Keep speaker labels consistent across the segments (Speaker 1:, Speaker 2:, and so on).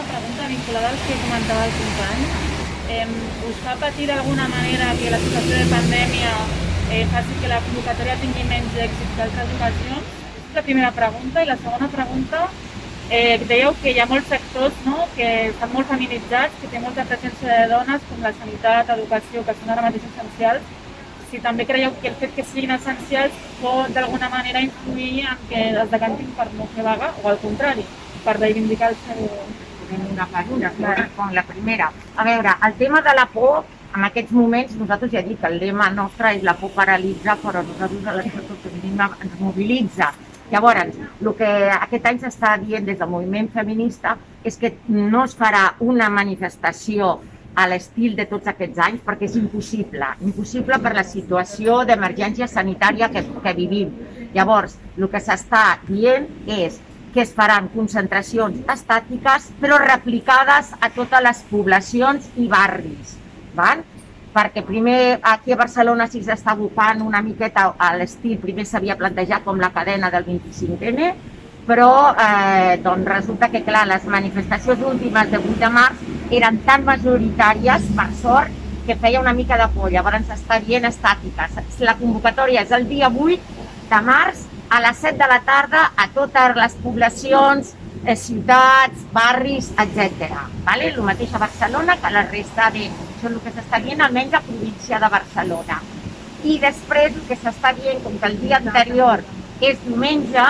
Speaker 1: una pregunta vinculada al que comentava el company. Eh, us fa patir d'alguna manera que la situació de pandèmia eh, faci que la convocatòria tingui menys èxit que altres ocasions? És la primera pregunta. I la segona pregunta, eh, dèieu que hi ha molts sectors no, que estan molt feminitzats, que té molta presència de dones, com la sanitat, educació, que són ara mateix essencials. Si també creieu que el fet que siguin essencials pot d'alguna manera influir en que es decantin per no fer vaga, o al contrari, per reivindicar el seu...
Speaker 2: una per una, vale. con la primera. A veure, el tema de la por, en aquests moments, nosaltres ja que el lema nostre és la por paralitza, però nosaltres a l'estat feminisme ens mobilitza. Llavors, el que aquest any s'està dient des del moviment feminista és que no es farà una manifestació a l'estil de tots aquests anys perquè és impossible, impossible per la situació d'emergència sanitària que, que vivim. Llavors, el que s'està dient és que es faran concentracions estàtiques però replicades a totes les poblacions i barris. Val? perquè primer aquí a Barcelona sí s'està abocant una miqueta a l'estil, primer s'havia plantejat com la cadena del 25N, però eh, doncs resulta que clar, les manifestacions últimes de 8 de març eren tan majoritàries, per sort, que feia una mica de por, llavors s'està dient estàtiques. La convocatòria és el dia 8 de març a les 7 de la tarda a totes les poblacions, eh, ciutats, barris, etc. Vale? El mateix a Barcelona que a la resta de... Això és el que s'està dient almenys a província de Barcelona. I després el que s'està dient, com que el dia anterior és diumenge,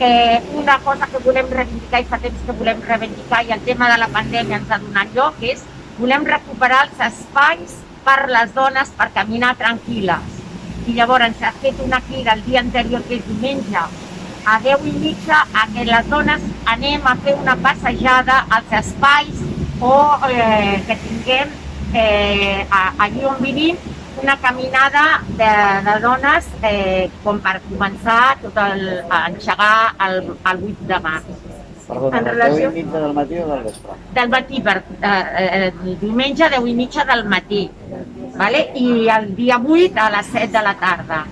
Speaker 2: eh, una cosa que volem reivindicar i fa temps que volem reivindicar i el tema de la pandèmia ens ha donat lloc és volem recuperar els espais per les dones per caminar tranquil·les i llavors s'ha fet una crida el dia anterior, que és diumenge, a 10 i mitja, a que les dones anem a fer una passejada als espais o eh, que tinguem eh, allí on vivim una caminada de, de dones eh, com per començar tot el, a enxegar el, el 8 de març.
Speaker 3: Perdona, en relació... 10 i mitja del matí o del vespre?
Speaker 2: Del matí, per, eh, eh, diumenge 10 i mitja del matí vale? i el dia 8 a les 7 de la tarda.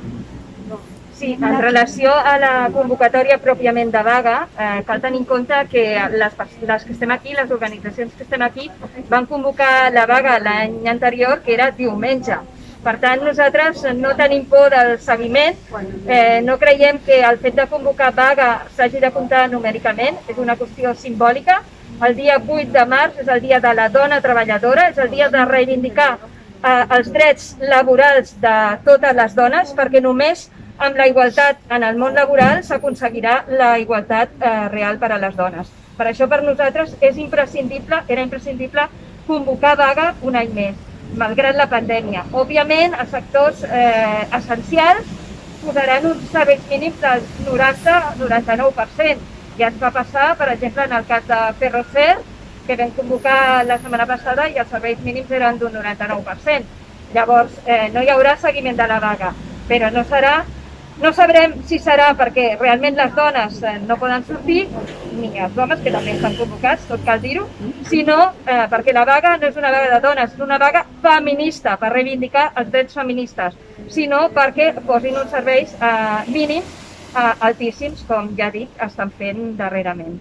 Speaker 4: Sí, en relació a la convocatòria pròpiament de vaga, eh, cal tenir en compte que les, les que estem aquí, les organitzacions que estem aquí, van convocar la vaga l'any anterior, que era diumenge. Per tant, nosaltres no tenim por del seguiment, eh, no creiem que el fet de convocar vaga s'hagi de comptar numèricament, és una qüestió simbòlica. El dia 8 de març és el dia de la dona treballadora, és el dia de reivindicar eh, els drets laborals de totes les dones, perquè només amb la igualtat en el món laboral s'aconseguirà la igualtat eh, real per a les dones. Per això per nosaltres és imprescindible, era imprescindible convocar vaga un any més, malgrat la pandèmia. Òbviament, els sectors eh, essencials posaran uns serveis mínims del 90-99%. Ja ens va passar, per exemple, en el cas de Ferrocer, que vam convocar la setmana passada i els serveis mínims eren d'un 99%. Llavors, eh, no hi haurà seguiment de la vaga, però no serà no sabrem si serà perquè realment les dones eh, no poden sortir, ni els homes, que també estan convocats, tot cal dir-ho, sinó eh, perquè la vaga no és una vaga de dones, és una vaga feminista, per reivindicar els drets feministes, sinó perquè posin uns serveis eh, mínims eh, altíssims, com ja dic, estan fent darrerament.